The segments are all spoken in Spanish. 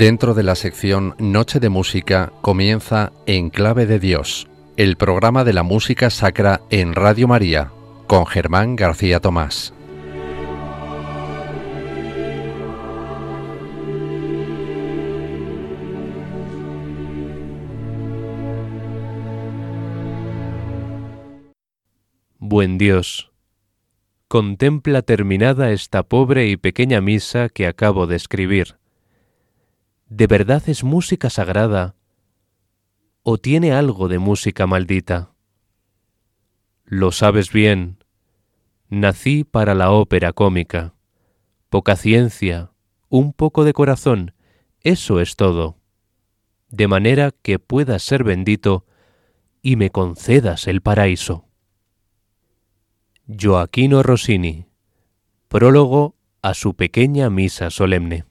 Dentro de la sección Noche de Música comienza En Clave de Dios, el programa de la música sacra en Radio María, con Germán García Tomás. Buen Dios, contempla terminada esta pobre y pequeña misa que acabo de escribir ¿De verdad es música sagrada o tiene algo de música maldita? Lo sabes bien, nací para la ópera cómica. Poca ciencia, un poco de corazón, eso es todo. De manera que puedas ser bendito y me concedas el paraíso. Joaquino Rossini, prólogo a su pequeña misa solemne.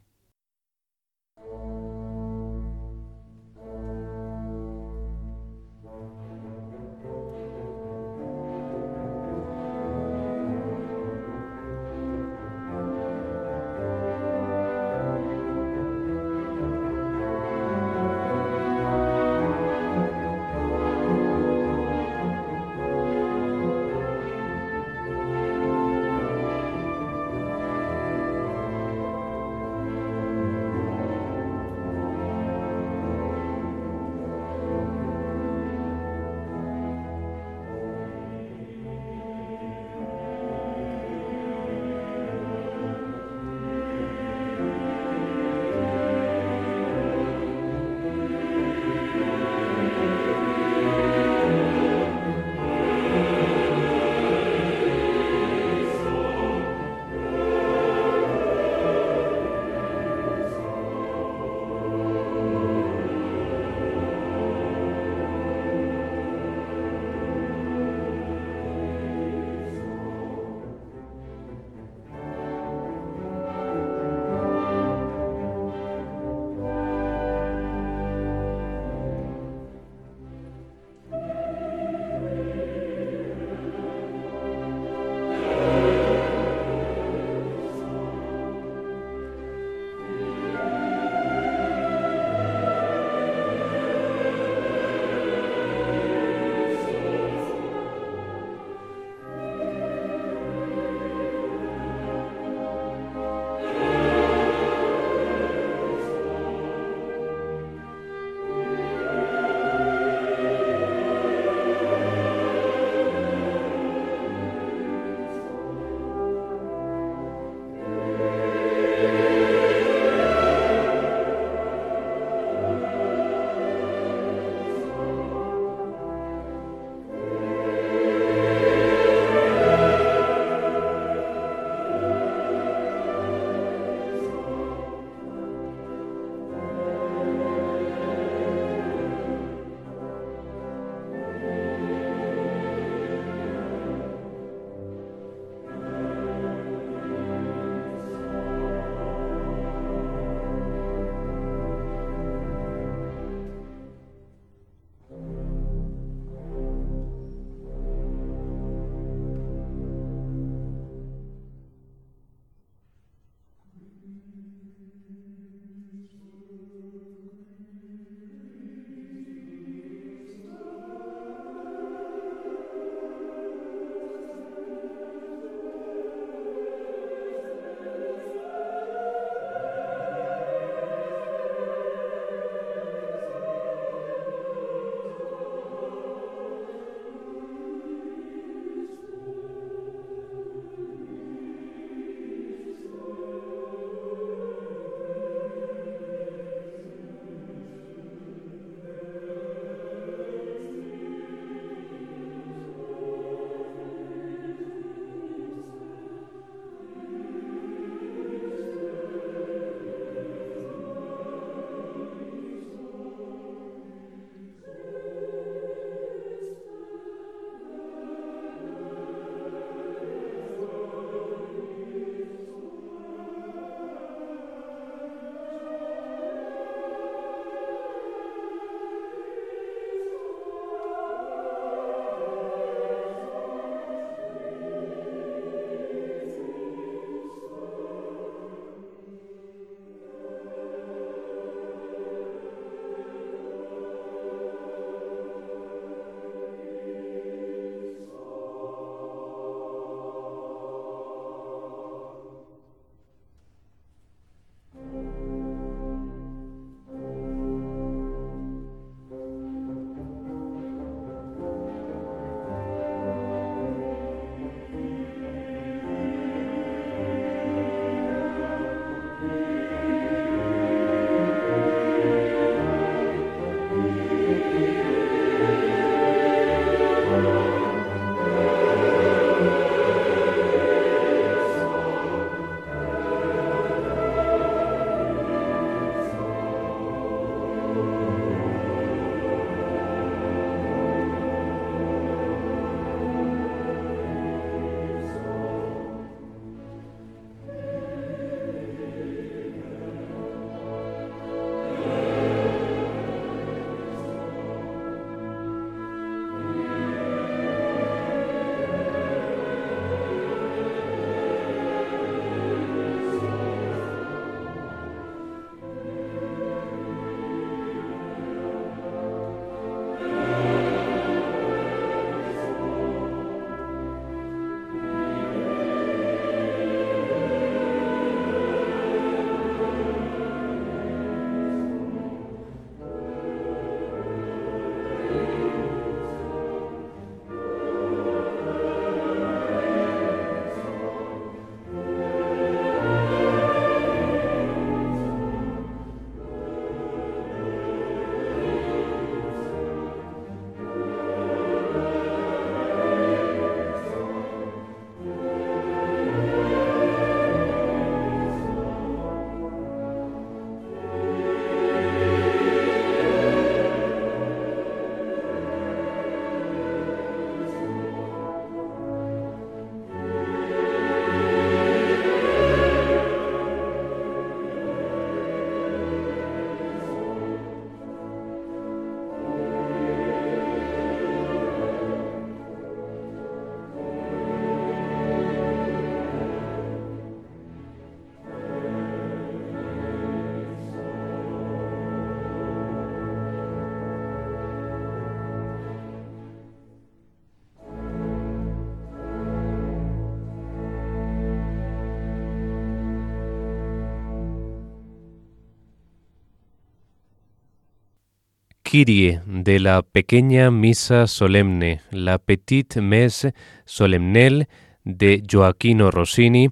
De la pequeña misa solemne, la Petite Messe Solemnelle de Joaquino Rossini,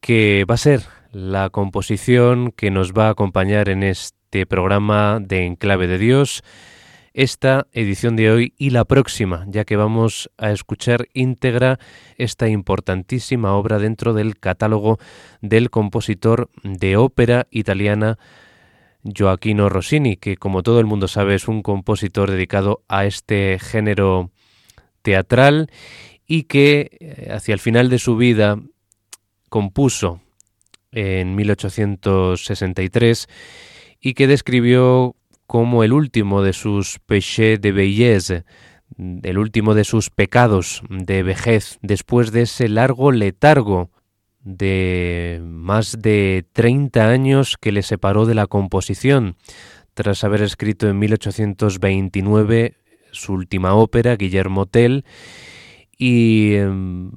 que va a ser la composición que nos va a acompañar en este programa de Enclave de Dios, esta edición de hoy y la próxima, ya que vamos a escuchar íntegra esta importantísima obra dentro del catálogo del compositor de ópera italiana Joaquino Rossini, que como todo el mundo sabe es un compositor dedicado a este género teatral y que eh, hacia el final de su vida compuso en 1863 y que describió como el último de sus péchés de belleza, el último de sus pecados de vejez, después de ese largo letargo de más de 30 años que le separó de la composición, tras haber escrito en 1829 su última ópera, Guillermo Tell, y em,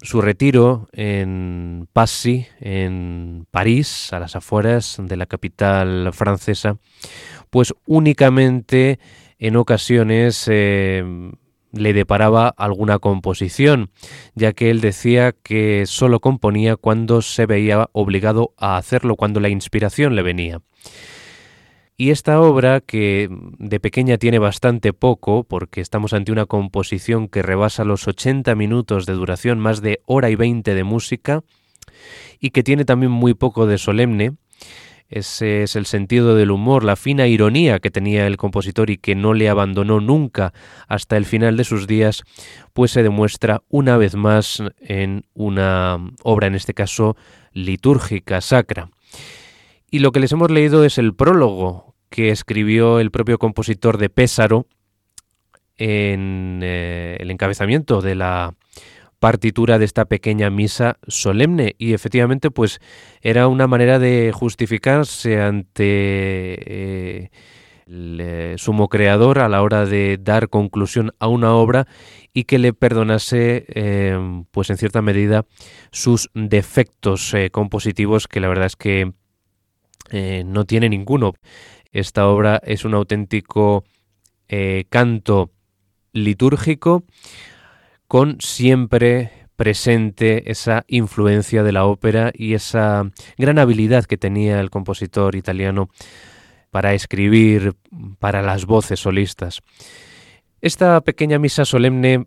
su retiro en Passy, en París, a las afueras de la capital francesa, pues únicamente en ocasiones em, le deparaba alguna composición, ya que él decía que solo componía cuando se veía obligado a hacerlo, cuando la inspiración le venía. Y esta obra, que de pequeña tiene bastante poco, porque estamos ante una composición que rebasa los 80 minutos de duración, más de hora y 20 de música, y que tiene también muy poco de solemne, ese es el sentido del humor, la fina ironía que tenía el compositor y que no le abandonó nunca hasta el final de sus días, pues se demuestra una vez más en una obra, en este caso, litúrgica, sacra. Y lo que les hemos leído es el prólogo que escribió el propio compositor de Pésaro en eh, el encabezamiento de la partitura de esta pequeña misa solemne y efectivamente pues era una manera de justificarse ante eh, el eh, sumo creador a la hora de dar conclusión a una obra y que le perdonase em, pues en cierta medida sus defectos eh, compositivos que la verdad es que no tiene ninguno. Esta obra es un auténtico canto litúrgico con siempre presente esa influencia de la ópera y esa gran habilidad que tenía el compositor italiano para escribir para las voces solistas. Esta pequeña misa solemne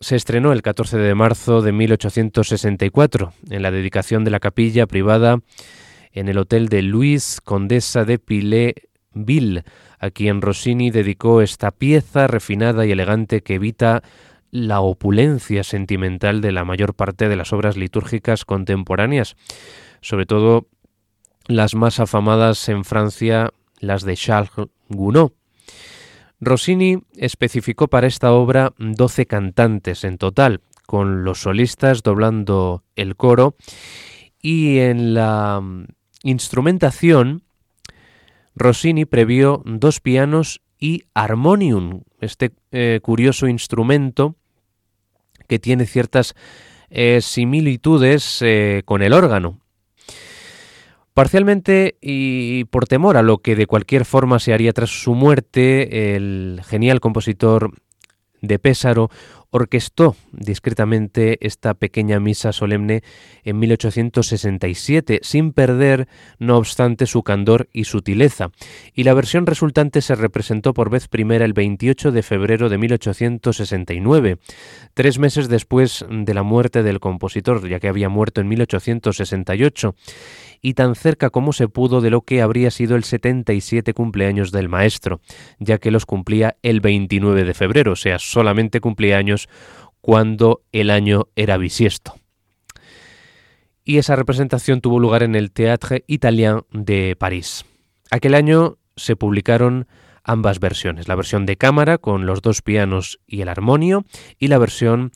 se estrenó el 14 de marzo de 1864 en la dedicación de la capilla privada en el hotel de Luis Condesa de Ville, a quien Rossini dedicó esta pieza refinada y elegante que evita la opulencia sentimental de la mayor parte de las obras litúrgicas contemporáneas, sobre todo las más afamadas en Francia, las de Charles Gounod. Rossini especificó para esta obra 12 cantantes en total, con los solistas doblando el coro, y en la instrumentación Rossini previó dos pianos y armonium, este eh, curioso instrumento tiene ciertas eh, similitudes eh, con el órgano. Parcialmente y por temor a lo que de cualquier forma se haría tras su muerte, el genial compositor de Pésaro orquestó discretamente esta pequeña misa solemne en 1867, sin perder, no obstante, su candor y sutileza, y la versión resultante se representó por vez primera el 28 de febrero de 1869, tres meses después de la muerte del compositor, ya que había muerto en 1868, y tan cerca como se pudo de lo que habría sido el 77 cumpleaños del maestro, ya que los cumplía el 29 de febrero, o sea, solamente cumplía años cuando el año era bisiesto. Y esa representación tuvo lugar en el Théâtre Italien de París. Aquel año se publicaron ambas versiones, la versión de cámara con los dos pianos y el armonio y la versión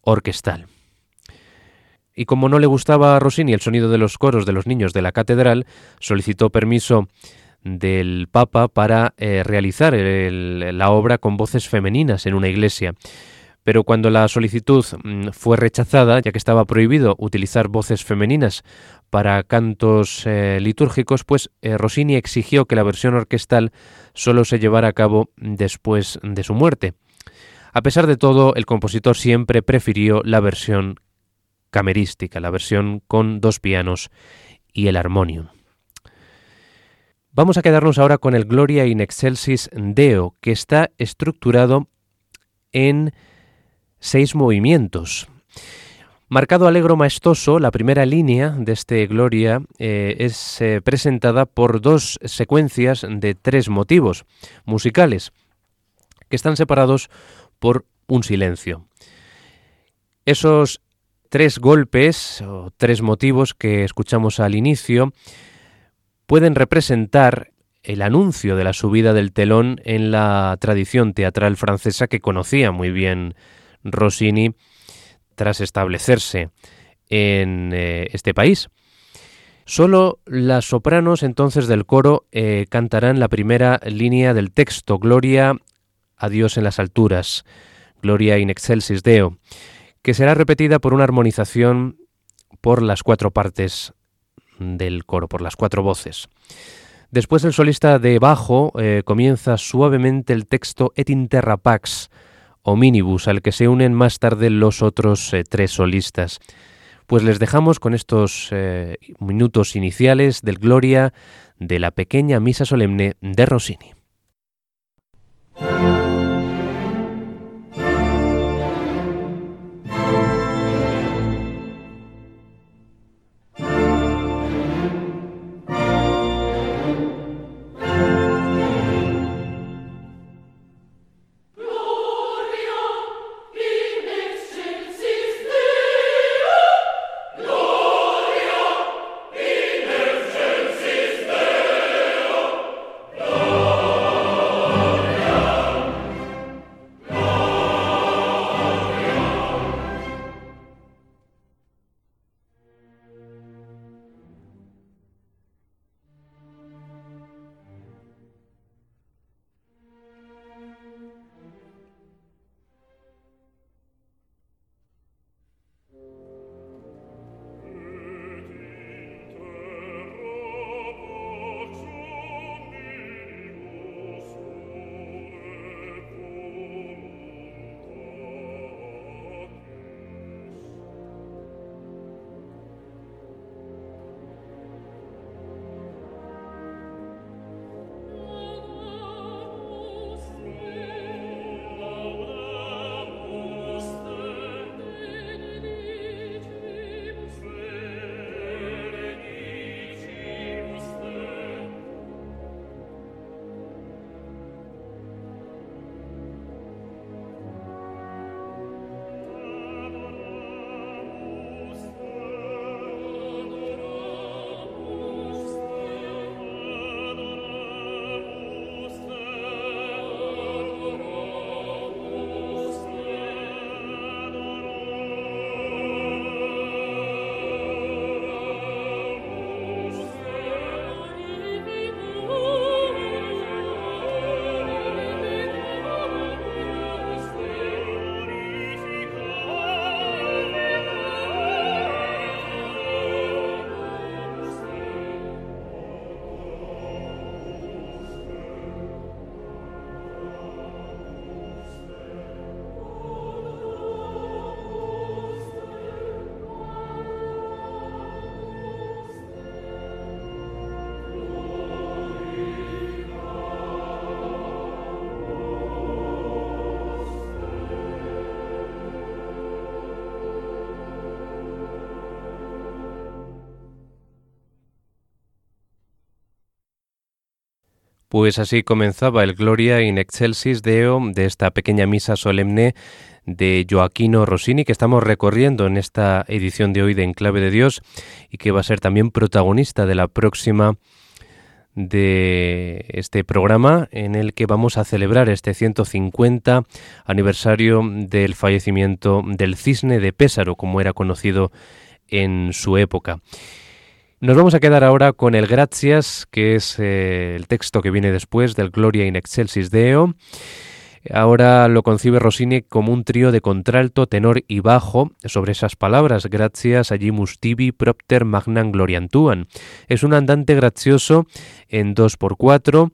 orquestal. Y como no le gustaba a Rossini el sonido de los coros de los niños de la catedral, solicitó permiso del Papa para eh, realizar la obra con voces femeninas en una iglesia. Pero cuando la solicitud mm, fue rechazada, ya que estaba prohibido utilizar voces femeninas para cantos eh, litúrgicos, pues eh, Rossini exigió que la versión orquestal solo se llevara a cabo después de su muerte. A pesar de todo, el compositor siempre prefirió la versión camerística, la versión con dos pianos y el armonium. Vamos a quedarnos ahora con el Gloria in Excelsis Deo, que está estructurado en seis movimientos. Marcado alegro maestoso, la primera línea de este Gloria eh, es eh, presentada por dos secuencias de tres motivos musicales, que están separados por un silencio. Esos tres golpes o tres motivos que escuchamos al inicio pueden representar el anuncio de la subida del telón en la tradición teatral francesa que conocía muy bien Rossini tras establecerse en eh, este país. Solo las sopranos entonces del coro eh, cantarán la primera línea del texto, Gloria a Dios en las alturas, Gloria in excelsis Deo, que será repetida por una armonización por las cuatro partes del coro, por las cuatro voces. Después el solista de bajo eh, comienza suavemente el texto Et interra pax, minibus, al que se unen más tarde los otros eh, tres solistas. Pues les dejamos con estos eh, minutos iniciales del Gloria de la pequeña misa solemne de Rossini. Pues así comenzaba el Gloria in Excelsis Deo de esta pequeña misa solemne de Joaquino Rossini que estamos recorriendo en esta edición de hoy de Enclave de Dios y que va a ser también protagonista de la próxima de este programa en el que vamos a celebrar este 150 aniversario del fallecimiento del cisne de Pésaro, como era conocido en su época. Nos vamos a quedar ahora con el Gracias, que es eh, el texto que viene después del Gloria in Excelsis Deo. Ahora lo concibe Rossini como un trío de contralto, tenor y bajo sobre esas palabras, gracias a Jimus tibi propter magnam gloriantuan. Es un andante gracioso en 2x4,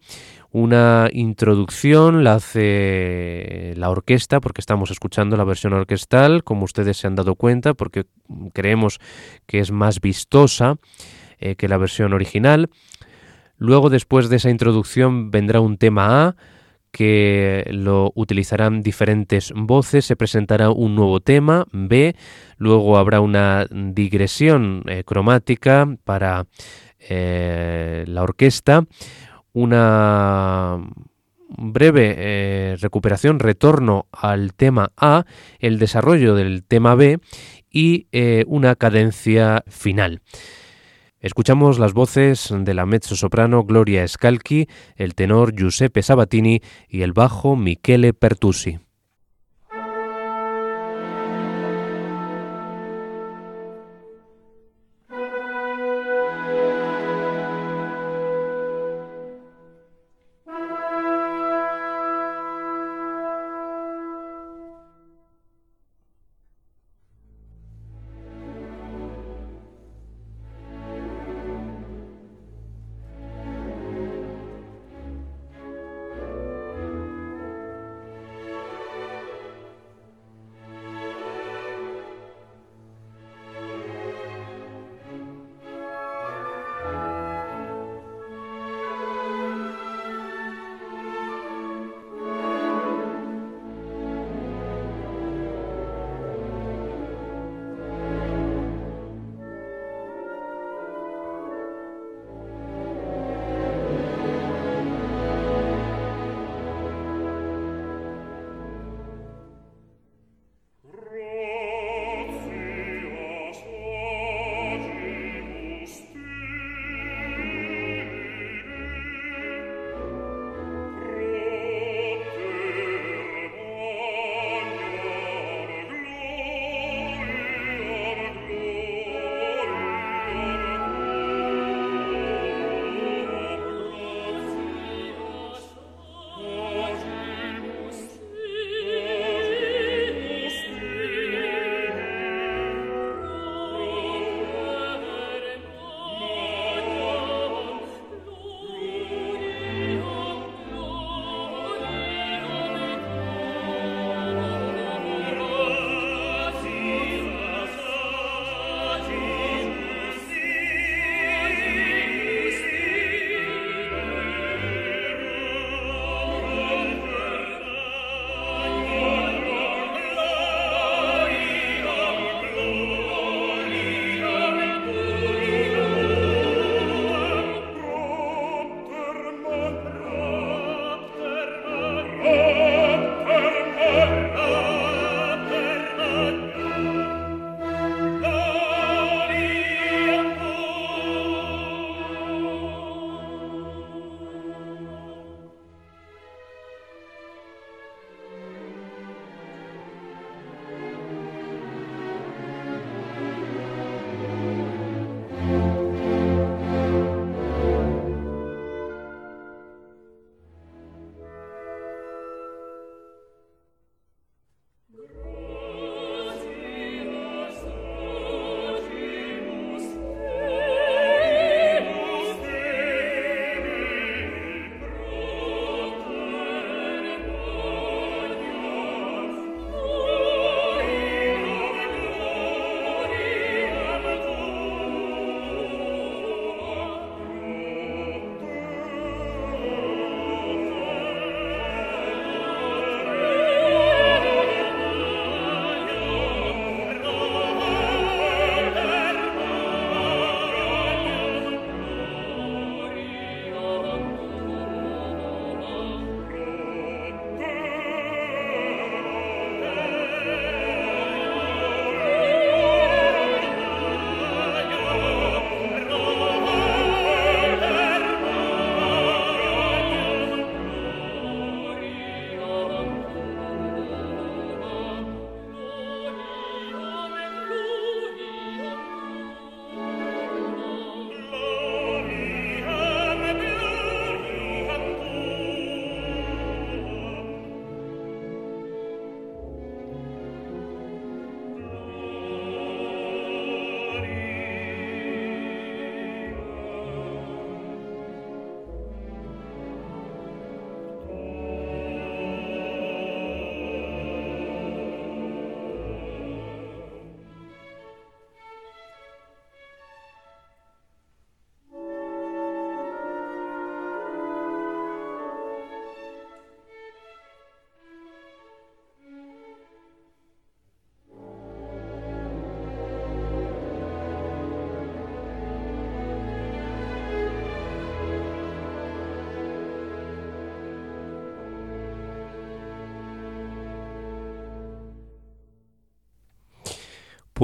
una introducción la hace la orquesta, porque estamos escuchando la versión orquestal, como ustedes se han dado cuenta, porque creemos que es más vistosa eh, que la versión original. Luego, después de esa introducción, vendrá un tema A, que lo utilizarán diferentes voces, se presentará un nuevo tema, B, luego habrá una digresión eh, cromática para eh, la orquesta, una breve eh, recuperación, retorno al tema A, el desarrollo del tema B y una cadencia final. Escuchamos las voces de la mezzo-soprano Gloria Scalchi, el tenor Giuseppe Sabatini y el bajo Michele Pertusi.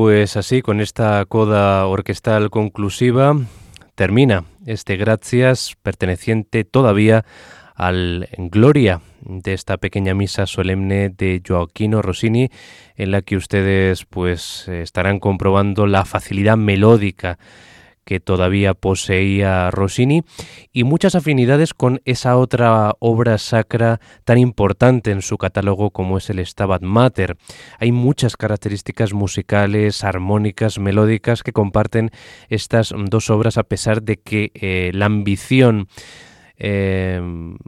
Pues así, con esta coda orquestal conclusiva, termina este Gracias perteneciente todavía al Gloria de esta pequeña misa solemne de Joaquino Rossini en la que ustedes pues estarán comprobando la facilidad melódica que todavía poseía Rossini y muchas afinidades con esa otra obra sacra tan importante en su catálogo como es el Stabat Mater. Hay muchas características musicales, armónicas, melódicas que comparten estas dos obras a pesar de que eh, la ambición eh,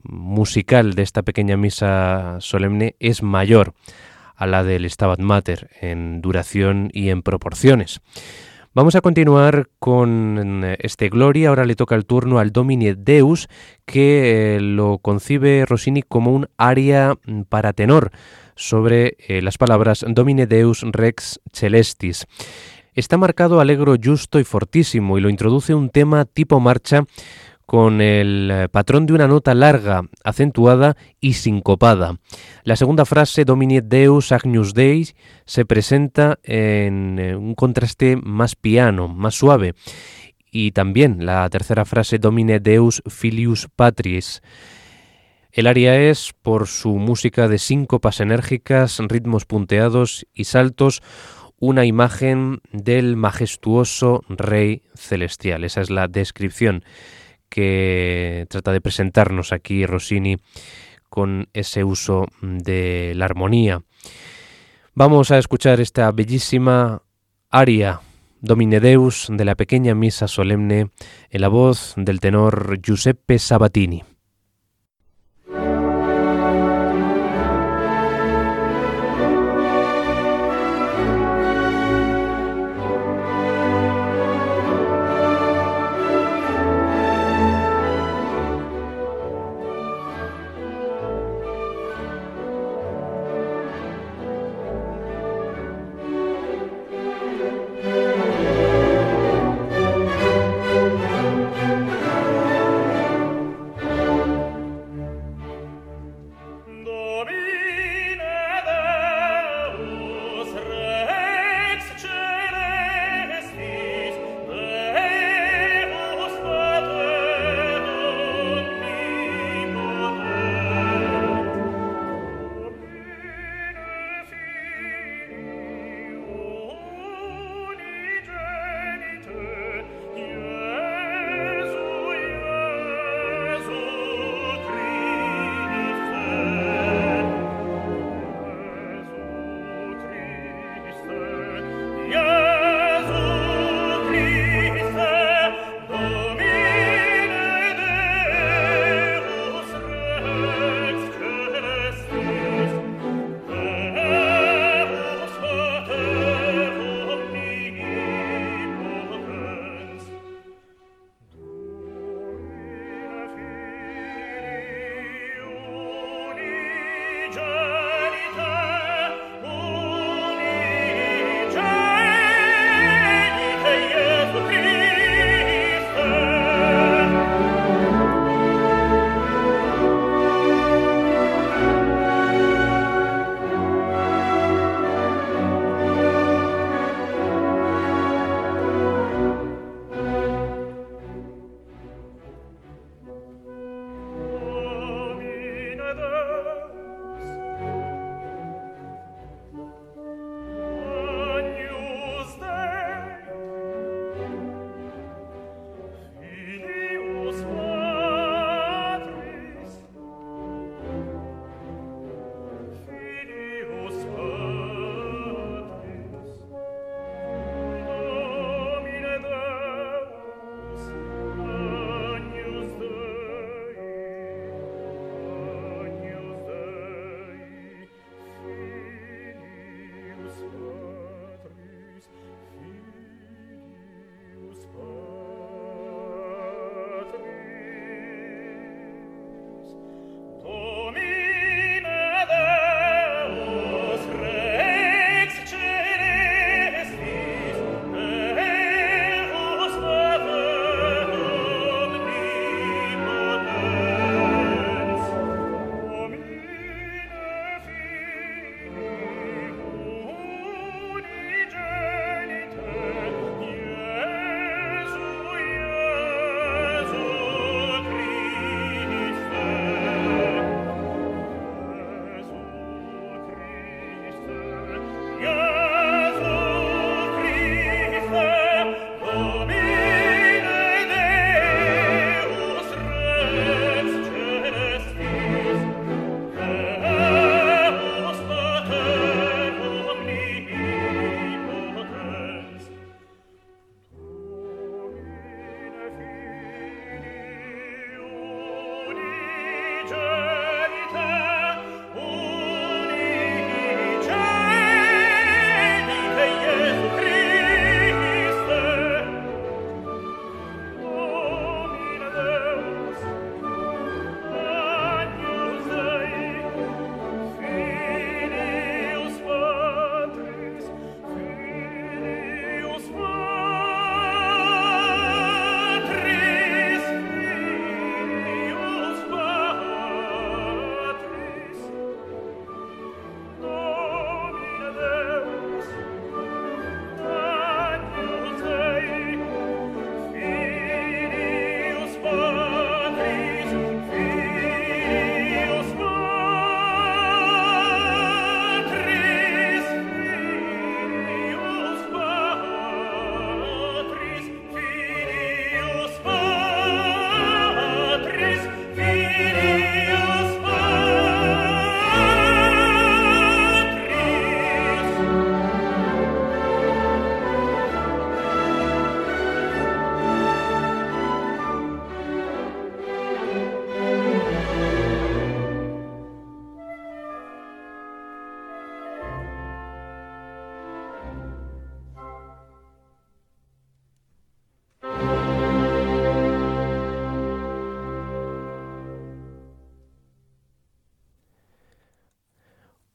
musical de esta pequeña misa solemne es mayor a la del Stabat Mater en duración y en proporciones. Vamos a continuar con eh, este Gloria. Ahora le toca el turno al Domine Deus, que eh, lo concibe Rossini como un aria mm, para tenor sobre eh, las palabras Domine Deus Rex Celestis. Está marcado alegro, justo y fortísimo y lo introduce un tema tipo marcha con el eh, patrón de una nota larga, acentuada y sincopada. La segunda frase, Domine Deus Agnus Dei, se presenta en eh, un contraste más piano, más suave. Y también la tercera frase, Domine Deus Filius Patris. El aria es, por su música de síncopas enérgicas, ritmos punteados y saltos, una imagen del majestuoso Rey Celestial. Esa es la descripción que trata de presentarnos aquí Rossini con ese uso de la armonía. Vamos a escuchar esta bellísima aria Domine Deus de la pequeña misa solemne en la voz del tenor Giuseppe Sabatini.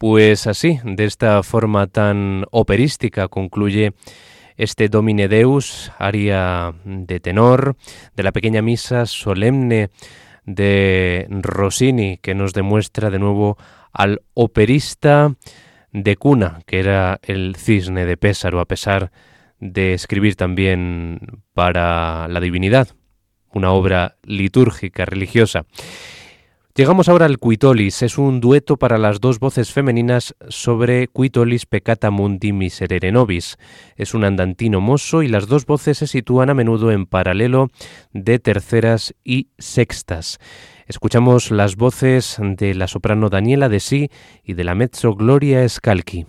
Pues así, de esta forma tan operística, concluye este Domine Deus, aria de tenor, de la pequeña misa solemne de Rossini, que nos demuestra de nuevo al operista de cuna, que era el cisne de Pésaro, a pesar de escribir también para la divinidad, una obra litúrgica, religiosa. Llegamos ahora al Quitolis. Es un dueto para las dos voces femeninas sobre Quitolis peccata mundi miserere nobis. Es un andantino mozo y las dos voces se sitúan a menudo en paralelo de terceras y sextas. Escuchamos las voces de la soprano Daniela de Sí y de la mezzo Gloria Scalchi.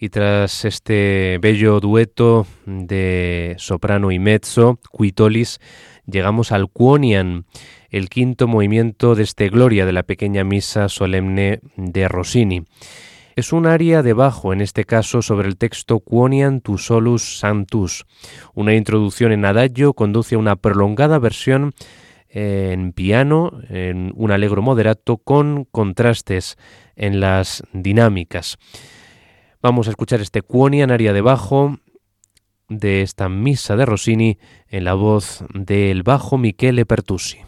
Y tras este bello dueto de soprano y mezzo, Quitolis, llegamos al Quonian, el quinto movimiento de este Gloria de la pequeña misa solemne de Rossini. Es un aria de bajo, en este caso sobre el texto Quonian tu solus santus. Una introducción en adagio conduce a una prolongada versión en piano, en un alegro moderato, con contrastes en las dinámicas. Vamos a escuchar este Quonian aria de bajo de esta misa de Rossini en la voz del bajo Michele Pertusi.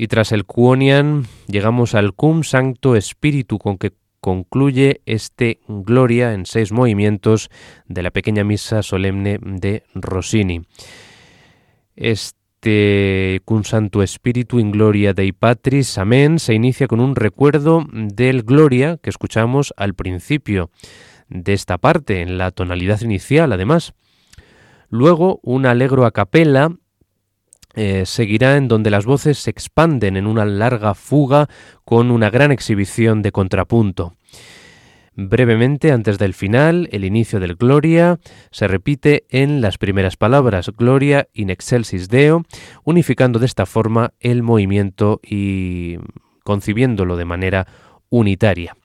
Y tras el Cuonian llegamos al Cum Sancto Espíritu con que concluye este Gloria en seis movimientos de la pequeña misa solemne de Rossini. Este Cum Sancto Espíritu in Gloria Dei Patris, amén, se inicia con un recuerdo del Gloria que escuchamos al principio de esta parte, en la tonalidad inicial además. Luego un alegro a capella eh, seguirá en donde las voces se expanden en una larga fuga con una gran exhibición de contrapunto. Brevemente, antes del final, el inicio del Gloria se repite en las primeras palabras Gloria in excelsis Deo, unificando de esta forma el movimiento y concibiéndolo de manera unitaria.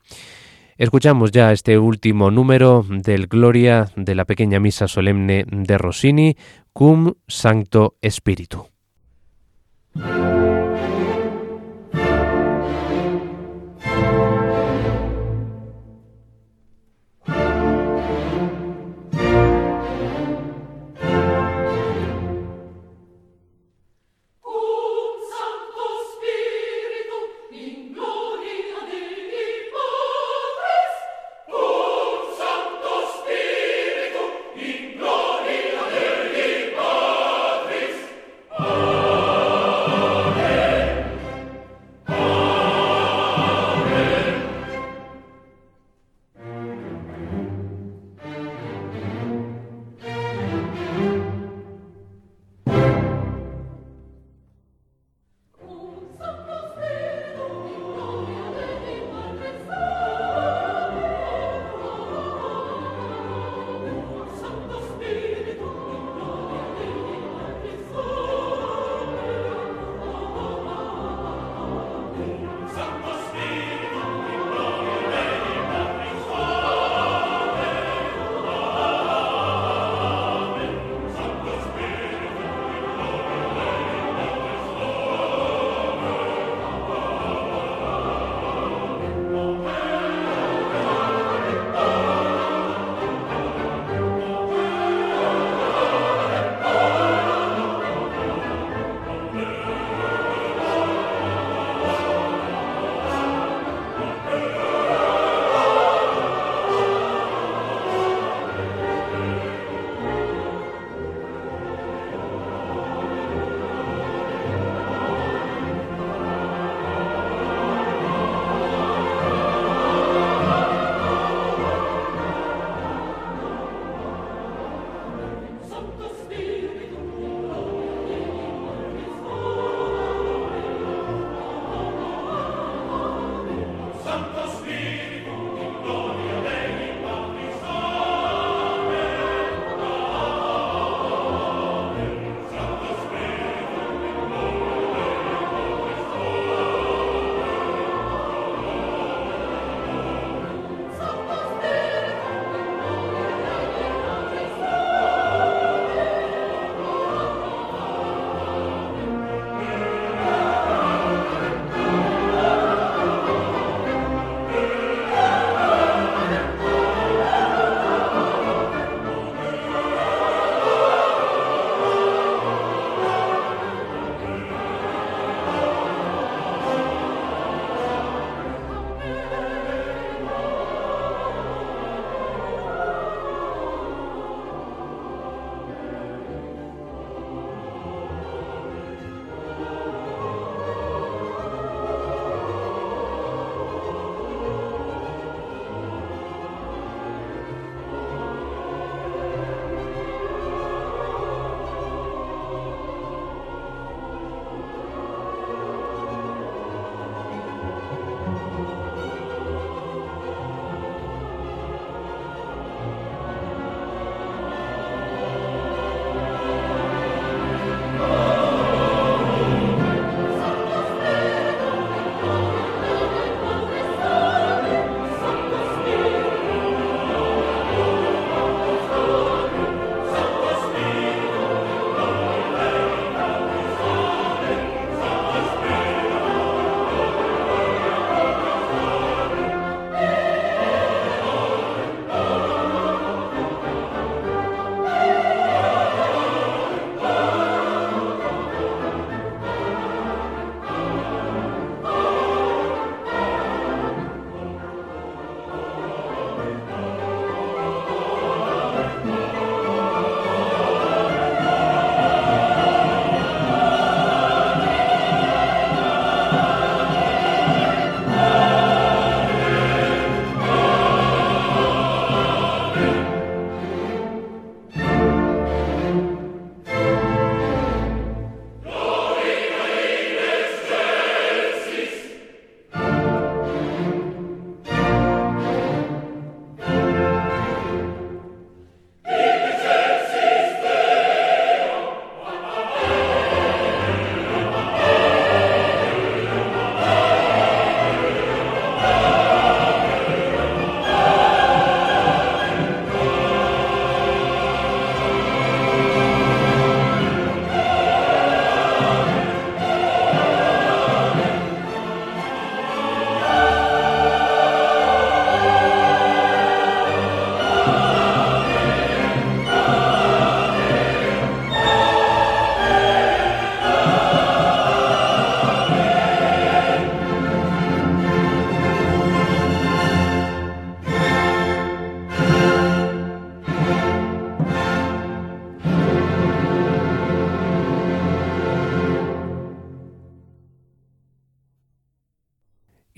Escuchamos ya este último número del Gloria de la pequeña misa solemne de Rossini, Cum Sancto Spiritu. Thank you.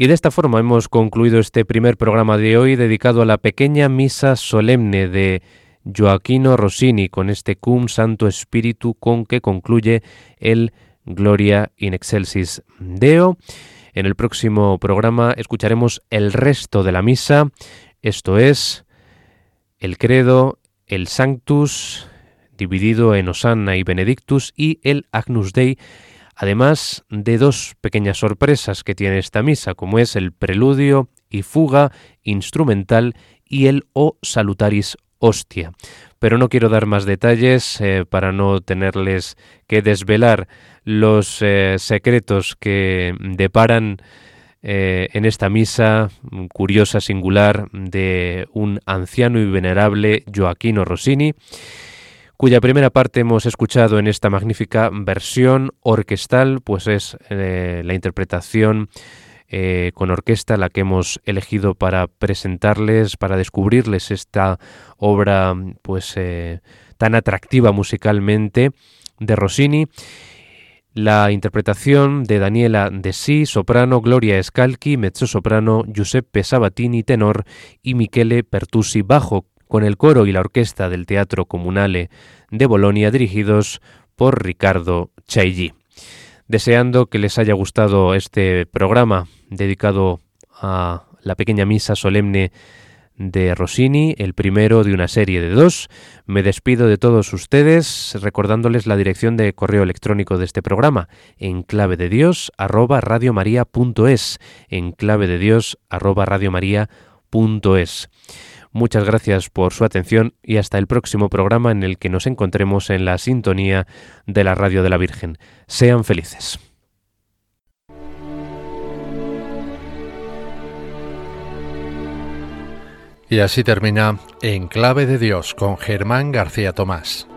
Y de esta forma hemos concluido este primer programa de hoy dedicado a la pequeña misa solemne de Joaquino Rossini con este Cum Santo Espíritu con que concluye el Gloria in Excelsis Deo. En el próximo programa escucharemos el resto de la misa, esto es el Credo, el Sanctus, dividido en Osanna y Benedictus, y el Agnus Dei, además de dos pequeñas sorpresas que tiene esta misa, como es el preludio y fuga instrumental y el O Salutaris Hostia. Pero no quiero dar más detalles eh, para no tenerles que desvelar los eh, secretos que deparan eh, en esta misa curiosa, singular, de un anciano y venerable Joaquino Rossini cuya primera parte hemos escuchado en esta magnífica versión orquestal, pues es eh, la interpretación eh, con orquesta la que hemos elegido para presentarles, para descubrirles esta obra pues eh, tan atractiva musicalmente de Rossini. La interpretación de Daniela De Sí, soprano, Gloria Scalchi, mezzo-soprano, Giuseppe Sabatini, tenor y Michele Pertusi, bajo, con el coro y la orquesta del Teatro Comunale de Bolonia dirigidos por Ricardo Chailly. Deseando que les haya gustado este programa dedicado a la pequeña misa solemne de Rossini, el primero de una serie de dos. Me despido de todos ustedes recordándoles la dirección de correo electrónico de este programa en clave de Dios arroba radiomaria.es en clave de Dios arroba. Muchas gracias por su atención y hasta el próximo programa en el que nos encontremos en la sintonía de la Radio de la Virgen. Sean felices. Y así termina En Clave de Dios con Germán García Tomás.